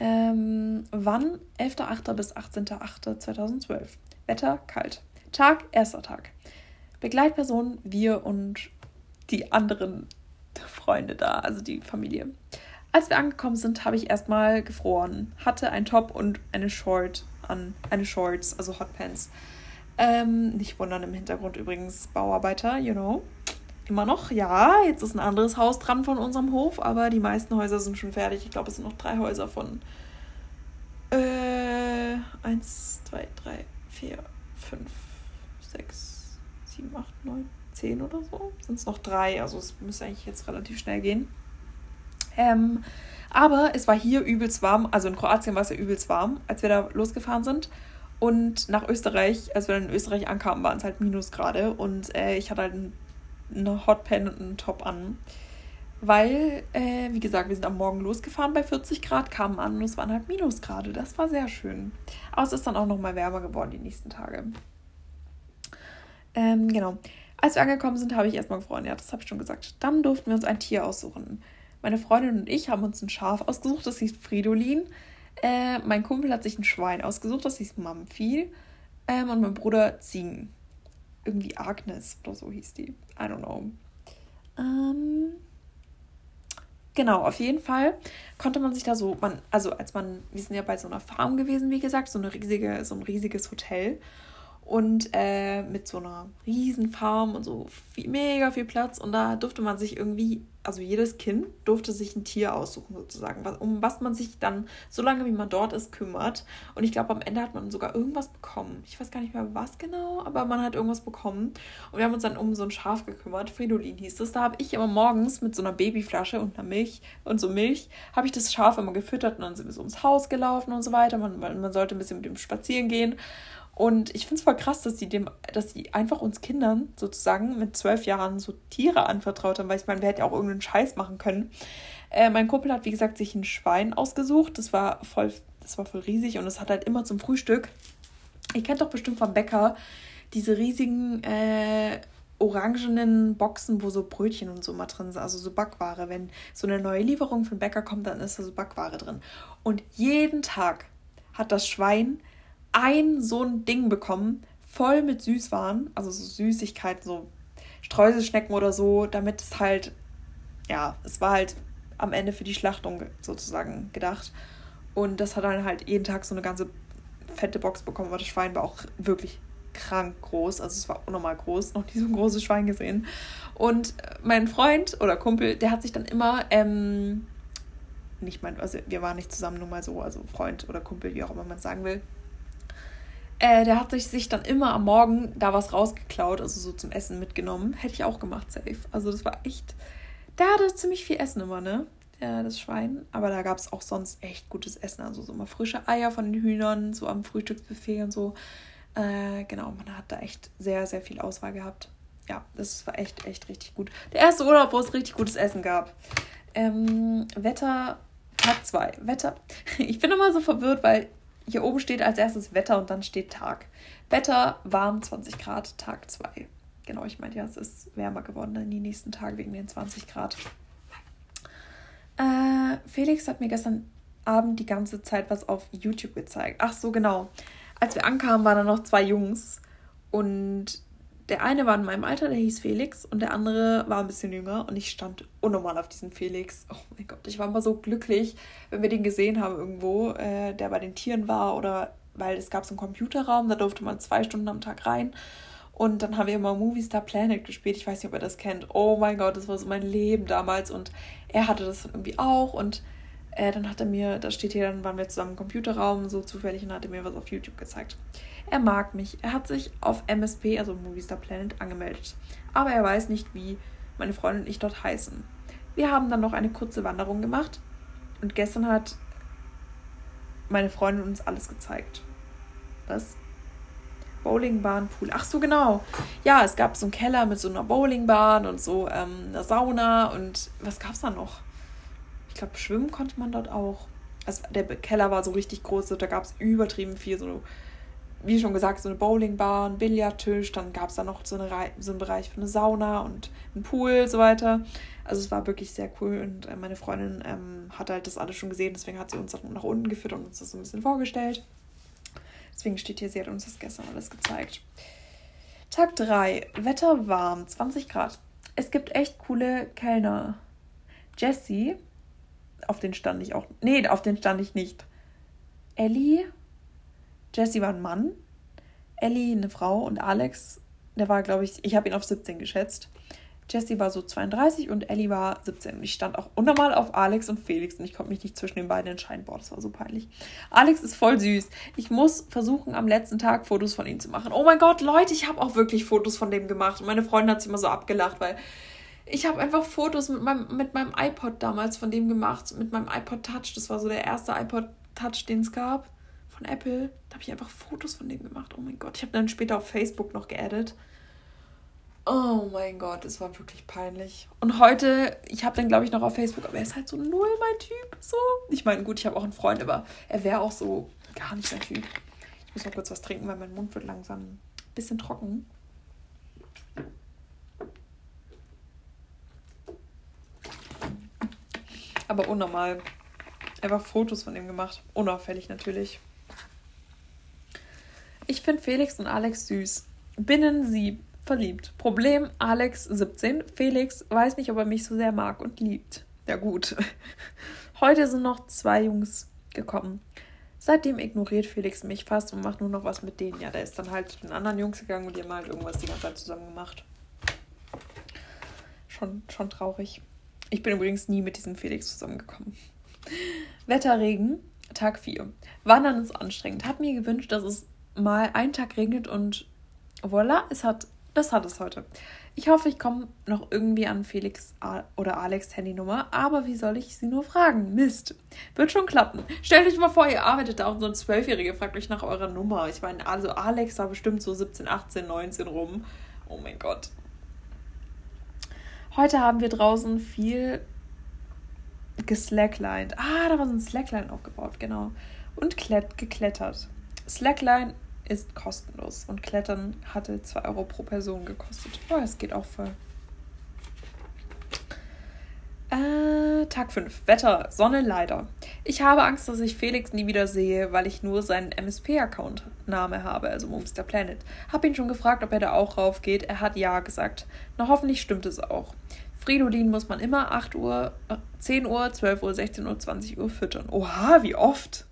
Ähm, wann? 11.8. bis 18.8.2012. Wetter kalt. Tag, erster Tag. Begleitperson, wir und die anderen Freunde da, also die Familie. Als wir angekommen sind, habe ich erstmal gefroren. Hatte ein Top und eine Short an, eine Shorts, also Hotpants. Ähm, nicht wundern im Hintergrund übrigens Bauarbeiter, you know. Immer noch, ja, jetzt ist ein anderes Haus dran von unserem Hof, aber die meisten Häuser sind schon fertig. Ich glaube, es sind noch drei Häuser von äh, eins, zwei, drei, vier, fünf, sechs, sieben, acht, neun, zehn oder so. Sind es noch drei, also es müsste eigentlich jetzt relativ schnell gehen. Ähm, aber es war hier übelst warm, also in Kroatien war es ja übelst warm, als wir da losgefahren sind. Und nach Österreich, als wir dann in Österreich ankamen, waren es halt Minusgrade. Und äh, ich hatte halt eine Hotpan und einen Top an. Weil, äh, wie gesagt, wir sind am Morgen losgefahren bei 40 Grad, kamen an und es waren halt Minusgrade. Das war sehr schön. Aber es ist dann auch noch mal wärmer geworden die nächsten Tage. Ähm, genau. Als wir angekommen sind, habe ich erstmal gefroren. Ja, das habe ich schon gesagt. Dann durften wir uns ein Tier aussuchen. Meine Freundin und ich haben uns ein Schaf ausgesucht, das hieß Fridolin. Äh, mein Kumpel hat sich ein Schwein ausgesucht, das hieß Mamphi. Ähm, und mein Bruder Ziegen. Irgendwie Agnes oder so hieß die. I don't know. Ähm, genau, auf jeden Fall konnte man sich da so, man, also als man, wir sind ja bei so einer Farm gewesen, wie gesagt, so eine riesige, so ein riesiges Hotel und äh, mit so einer riesen Farm und so viel, mega viel Platz. Und da durfte man sich irgendwie, also jedes Kind durfte sich ein Tier aussuchen sozusagen, was, um was man sich dann, so lange wie man dort ist, kümmert. Und ich glaube am Ende hat man sogar irgendwas bekommen. Ich weiß gar nicht mehr was genau, aber man hat irgendwas bekommen. Und wir haben uns dann um so ein Schaf gekümmert, Fridolin hieß es, da habe ich immer morgens mit so einer Babyflasche und einer Milch und so Milch, habe ich das Schaf immer gefüttert. Und dann sind wir so ums Haus gelaufen und so weiter, man, man sollte ein bisschen mit dem spazieren gehen und ich finde es voll krass, dass die dem, dass die einfach uns Kindern sozusagen mit zwölf Jahren so Tiere anvertraut haben, weil ich meine, wir hätten ja auch irgendeinen Scheiß machen können. Äh, mein Kumpel hat, wie gesagt, sich ein Schwein ausgesucht. Das war voll, das war voll riesig und es hat halt immer zum Frühstück. Ihr kennt doch bestimmt vom Bäcker diese riesigen äh, orangenen Boxen, wo so Brötchen und so mal drin sind, also so Backware. Wenn so eine neue Lieferung von Bäcker kommt, dann ist da so Backware drin. Und jeden Tag hat das Schwein ein so ein Ding bekommen, voll mit Süßwaren, also so Süßigkeiten, so Streuselschnecken oder so, damit es halt, ja, es war halt am Ende für die Schlachtung sozusagen gedacht. Und das hat dann halt jeden Tag so eine ganze fette Box bekommen, weil das Schwein war auch wirklich krank groß. Also es war unnormal groß, noch nie so ein großes Schwein gesehen. Und mein Freund oder Kumpel, der hat sich dann immer, ähm, nicht mein, also wir waren nicht zusammen, nur mal so, also Freund oder Kumpel, wie auch immer man sagen will, äh, der hat sich dann immer am Morgen da was rausgeklaut, also so zum Essen mitgenommen. Hätte ich auch gemacht, safe. Also das war echt. Der hatte ziemlich viel Essen immer, ne? Ja, das Schwein. Aber da gab es auch sonst echt gutes Essen. Also so mal frische Eier von den Hühnern, so am Frühstücksbuffet und so. Äh, genau, man hat da echt sehr, sehr viel Auswahl gehabt. Ja, das war echt, echt richtig gut. Der erste Urlaub, wo es richtig gutes Essen gab. Ähm, Wetter, Tag 2. Wetter. Ich bin immer so verwirrt, weil hier oben steht als erstes Wetter und dann steht Tag. Wetter warm 20 Grad, Tag 2. Genau, ich meine ja, es ist wärmer geworden in den nächsten Tagen wegen den 20 Grad. Äh, Felix hat mir gestern Abend die ganze Zeit was auf YouTube gezeigt. Ach so, genau. Als wir ankamen, waren da noch zwei Jungs und der eine war in meinem Alter, der hieß Felix, und der andere war ein bisschen jünger und ich stand unnormal auf diesen Felix. Oh mein Gott, ich war immer so glücklich, wenn wir den gesehen haben irgendwo, äh, der bei den Tieren war oder weil es gab so einen Computerraum, da durfte man zwei Stunden am Tag rein. Und dann haben wir immer Movie Star Planet gespielt. Ich weiß nicht, ob ihr das kennt. Oh mein Gott, das war so mein Leben damals. Und er hatte das irgendwie auch. Und äh, dann hat er mir, da steht hier, dann waren wir zusammen im Computerraum, so zufällig, und hat er mir was auf YouTube gezeigt. Er mag mich. Er hat sich auf MSP, also Movistar Planet, angemeldet. Aber er weiß nicht, wie meine Freundin und ich dort heißen. Wir haben dann noch eine kurze Wanderung gemacht und gestern hat meine Freundin uns alles gezeigt. Was? Bowlingbahn, Pool. Ach so, genau. Ja, es gab so einen Keller mit so einer Bowlingbahn und so ähm, einer Sauna und was gab es da noch? Ich glaube, schwimmen konnte man dort auch. Also der Keller war so richtig groß, da gab es übertrieben viel so wie schon gesagt, so eine Bowlingbahn, Billardtisch, dann gab es da noch so, eine, so einen Bereich für eine Sauna und einen Pool und so weiter. Also es war wirklich sehr cool und äh, meine Freundin ähm, hat halt das alles schon gesehen, deswegen hat sie uns nach unten geführt und uns das so ein bisschen vorgestellt. Deswegen steht hier, sie hat uns das gestern alles gezeigt. Tag 3, Wetter warm, 20 Grad. Es gibt echt coole Kellner. Jessie, auf den stand ich auch. Nee, auf den stand ich nicht. Ellie Jesse war ein Mann, Ellie eine Frau und Alex, der war, glaube ich, ich habe ihn auf 17 geschätzt. Jessie war so 32 und Ellie war 17. Und ich stand auch unnormal auf Alex und Felix und ich konnte mich nicht zwischen den beiden entscheiden. Boah, das war so peinlich. Alex ist voll süß. Ich muss versuchen, am letzten Tag Fotos von ihm zu machen. Oh mein Gott, Leute, ich habe auch wirklich Fotos von dem gemacht. Und meine Freundin hat sich immer so abgelacht, weil ich habe einfach Fotos mit meinem, mit meinem iPod damals von dem gemacht. Mit meinem iPod Touch. Das war so der erste iPod Touch, den es gab. Von Apple. Da habe ich einfach Fotos von dem gemacht. Oh mein Gott. Ich habe dann später auf Facebook noch geaddet. Oh mein Gott, es war wirklich peinlich. Und heute, ich habe den, glaube ich, noch auf Facebook, aber er ist halt so null mein Typ. So. Ich meine, gut, ich habe auch einen Freund, aber er wäre auch so gar nicht mein Typ. Ich muss noch kurz was trinken, weil mein Mund wird langsam ein bisschen trocken. Aber unnormal. Einfach Fotos von ihm gemacht. Unauffällig natürlich. Ich finde Felix und Alex süß. Binnen sie verliebt. Problem, Alex 17. Felix weiß nicht, ob er mich so sehr mag und liebt. Ja gut. Heute sind noch zwei Jungs gekommen. Seitdem ignoriert Felix mich fast und macht nur noch was mit denen. Ja, der ist dann halt zu den anderen Jungs gegangen und die haben halt irgendwas die ganze Zeit zusammen gemacht. Schon, schon traurig. Ich bin übrigens nie mit diesem Felix zusammengekommen. Wetterregen, Tag 4. Wandern ist anstrengend. Hab mir gewünscht, dass es mal einen Tag regnet und voilà, es hat das hat es heute. Ich hoffe, ich komme noch irgendwie an Felix oder Alex Handynummer, aber wie soll ich sie nur fragen? Mist. Wird schon klappen. Stellt euch mal vor, ihr arbeitet da und so ein Zwölfjähriger fragt euch nach eurer Nummer. Ich meine, also Alex war bestimmt so 17, 18, 19 rum. Oh mein Gott. Heute haben wir draußen viel geslacklined. Ah, da war so ein Slackline aufgebaut, genau. Und geklettert. Slackline ist kostenlos und Klettern hatte 2 Euro pro Person gekostet. Oh, es geht auch voll. Äh, Tag 5. Wetter, Sonne leider. Ich habe Angst, dass ich Felix nie wieder sehe, weil ich nur seinen MSP-Account-Name habe, also Moonster Planet. Hab ihn schon gefragt, ob er da auch rauf geht. Er hat ja gesagt. Na, hoffentlich stimmt es auch. Fridolin muss man immer 8 Uhr, 10 äh, Uhr, 12 Uhr, 16 Uhr, 20 Uhr füttern. Oha, wie oft?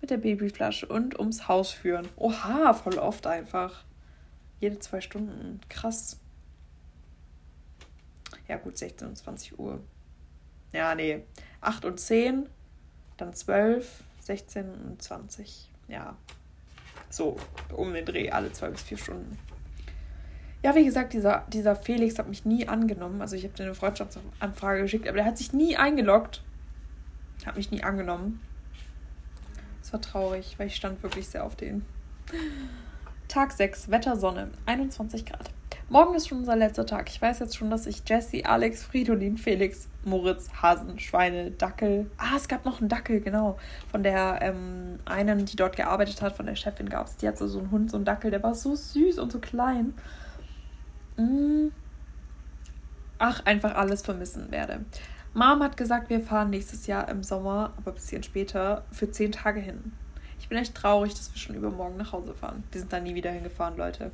mit der Babyflasche und ums Haus führen. Oha, voll oft einfach. Jede zwei Stunden. Krass. Ja, gut, 16 und 20 Uhr. Ja, nee. 8 und 10, dann 12, 16 und 20. Ja. So, um den Dreh, alle zwei bis vier Stunden. Ja, wie gesagt, dieser, dieser Felix hat mich nie angenommen. Also ich habe dir eine Freundschaftsanfrage geschickt, aber der hat sich nie eingeloggt. Hat mich nie angenommen. Das war traurig, weil ich stand wirklich sehr auf den. Tag 6, Wetter, Sonne, 21 Grad. Morgen ist schon unser letzter Tag. Ich weiß jetzt schon, dass ich Jesse, Alex, Fridolin, Felix, Moritz, Hasen, Schweine, Dackel. Ah, es gab noch einen Dackel, genau. Von der ähm, einen, die dort gearbeitet hat, von der Chefin gab es. Die hat so, so einen Hund, so einen Dackel, der war so süß und so klein. Mm. Ach, einfach alles vermissen werde. Mom hat gesagt, wir fahren nächstes Jahr im Sommer, aber ein bisschen später, für zehn Tage hin. Ich bin echt traurig, dass wir schon übermorgen nach Hause fahren. Wir sind da nie wieder hingefahren, Leute.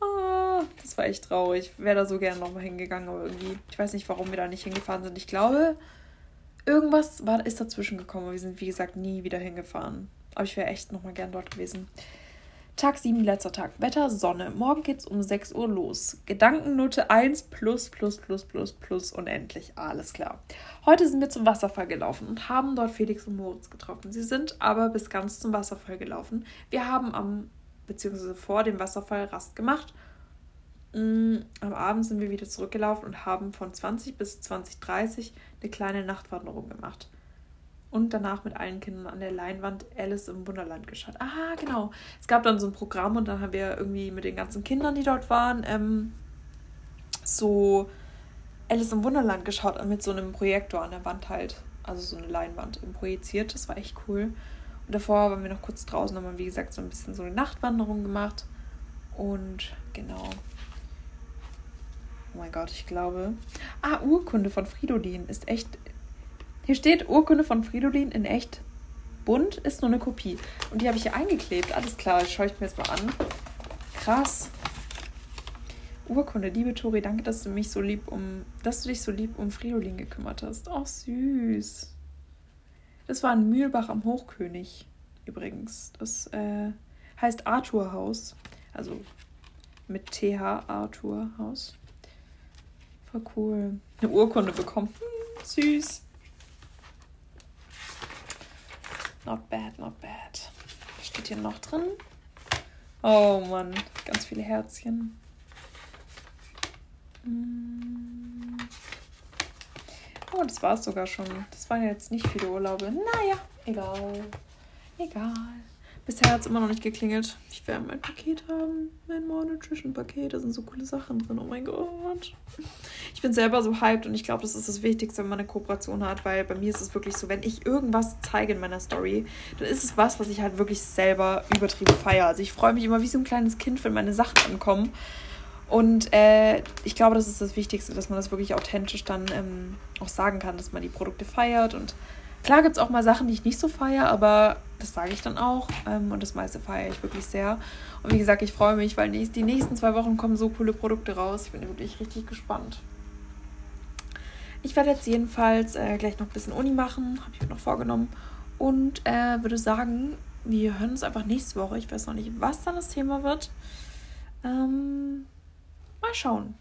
oh, das war echt traurig. Ich wäre da so gerne nochmal hingegangen, aber irgendwie, ich weiß nicht, warum wir da nicht hingefahren sind. Ich glaube, irgendwas war, ist dazwischen gekommen. Wir sind, wie gesagt, nie wieder hingefahren. Aber ich wäre echt nochmal gern dort gewesen. Tag 7, letzter Tag. Wetter, Sonne. Morgen geht's um 6 Uhr los. Gedankennote 1 plus, plus, plus, plus, plus, unendlich. Alles klar. Heute sind wir zum Wasserfall gelaufen und haben dort Felix und Moritz getroffen. Sie sind aber bis ganz zum Wasserfall gelaufen. Wir haben am, beziehungsweise vor dem Wasserfall Rast gemacht. Mm, am Abend sind wir wieder zurückgelaufen und haben von 20 bis 20.30 eine kleine Nachtwanderung gemacht und danach mit allen Kindern an der Leinwand Alice im Wunderland geschaut. Ah, genau. Es gab dann so ein Programm und dann haben wir irgendwie mit den ganzen Kindern, die dort waren, ähm, so Alice im Wunderland geschaut mit so einem Projektor an der Wand halt. Also so eine Leinwand projiziert. Das war echt cool. Und davor waren wir noch kurz draußen, haben wir, wie gesagt, so ein bisschen so eine Nachtwanderung gemacht. Und genau. Oh mein Gott, ich glaube. Ah, Urkunde von Fridolin ist echt hier steht Urkunde von Fridolin in echt bunt, ist nur eine Kopie. Und die habe ich hier eingeklebt. Alles klar, schaue ich mir jetzt mal an. Krass. Urkunde, liebe Tori, danke, dass du mich so lieb um, dass du dich so lieb um Fridolin gekümmert hast. Ach, süß. Das war in Mühlbach am Hochkönig, übrigens. Das äh, heißt Arthur Haus. Also mit TH Arthur Haus. Voll cool. Eine Urkunde bekommen. Hm, süß. Not bad, not bad. Was steht hier noch drin? Oh Mann, ganz viele Herzchen. Hm. Oh, das war es sogar schon. Das waren jetzt nicht viele Urlaube. Naja, egal. Egal. Bisher hat es immer noch nicht geklingelt. Ich werde mein Paket haben. Mein More Nutrition Paket. Da sind so coole Sachen drin. Oh mein Gott. Ich bin selber so hyped und ich glaube, das ist das Wichtigste, wenn man eine Kooperation hat, weil bei mir ist es wirklich so, wenn ich irgendwas zeige in meiner Story, dann ist es was, was ich halt wirklich selber übertrieben feiere. Also ich freue mich immer wie so ein kleines Kind, wenn meine Sachen ankommen. Und äh, ich glaube, das ist das Wichtigste, dass man das wirklich authentisch dann ähm, auch sagen kann, dass man die Produkte feiert und Klar gibt es auch mal Sachen, die ich nicht so feiere, aber das sage ich dann auch. Ähm, und das meiste feiere ich wirklich sehr. Und wie gesagt, ich freue mich, weil die nächsten zwei Wochen kommen so coole Produkte raus. Ich bin wirklich richtig gespannt. Ich werde jetzt jedenfalls äh, gleich noch ein bisschen Uni machen, habe ich mir noch vorgenommen. Und äh, würde sagen, wir hören uns einfach nächste Woche. Ich weiß noch nicht, was dann das Thema wird. Ähm, mal schauen.